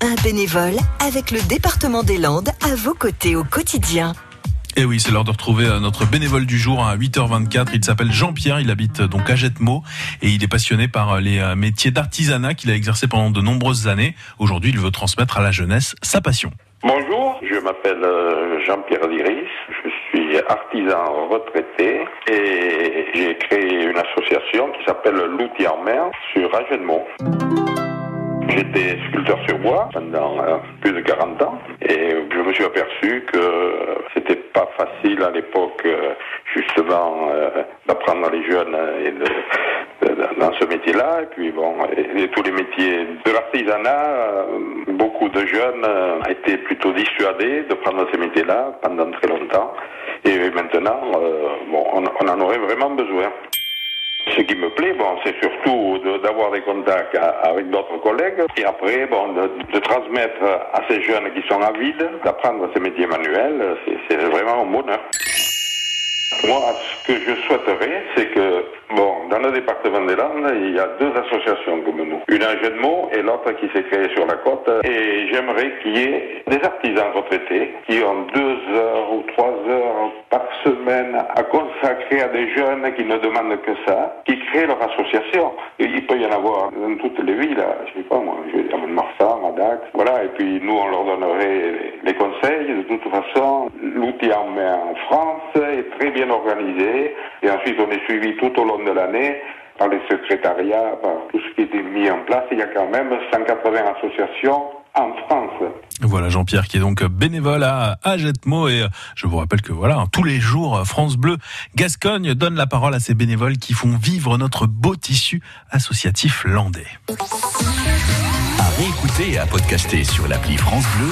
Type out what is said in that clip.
un bénévole avec le département des Landes à vos côtés au quotidien. Et oui, c'est l'heure de retrouver euh, notre bénévole du jour à 8h24. Il s'appelle Jean-Pierre, il habite euh, donc à Jetmo et il est passionné par euh, les métiers d'artisanat qu'il a exercé pendant de nombreuses années. Aujourd'hui, il veut transmettre à la jeunesse sa passion. Bonjour, je m'appelle Jean-Pierre Liris, je suis artisan retraité et j'ai créé une association qui s'appelle l'outil en mer sur Agenmo. J'étais sculpteur sur bois pendant plus de 40 ans et je me suis aperçu que c'était pas facile à l'époque justement d'apprendre les jeunes dans ce métier-là. Et puis bon, et, tous les métiers de l'artisanat, beaucoup de jeunes étaient plutôt dissuadés de prendre ces métiers-là pendant très longtemps. Et maintenant, bon, on, on en aurait vraiment besoin. Ce qui me plaît, bon, c'est surtout d'avoir des contacts avec d'autres collègues et après, bon, de, de, transmettre à ces jeunes qui sont avides d'apprendre ces métiers manuels, c'est vraiment un bonheur. Moi, ce que je souhaiterais, c'est que, bon, dans le département des Landes, il y a deux associations comme nous. Une à Jeudemont et l'autre qui s'est créée sur la côte. Et j'aimerais qu'il y ait des artisans retraités qui ont deux heures ou trois heures par semaine à consacrer à des jeunes qui ne demandent que ça, qui créent leur association. Il peut y en avoir dans toutes les villes, je sais pas moi, je vais dire Marsat, Madax, voilà, et puis nous on leur donnerait les conseils. De toute façon, l'outil en main en France est très bien organisé, et ensuite on est suivi tout au long de l'année par les secrétariats, par tout ce qui est mis en place. Il y a quand même 180 associations en France. Voilà Jean-Pierre qui est donc bénévole à Agetmo et je vous rappelle que voilà tous les jours France Bleu Gascogne donne la parole à ces bénévoles qui font vivre notre beau tissu associatif landais. À réécouter et à podcaster sur l'appli France Bleu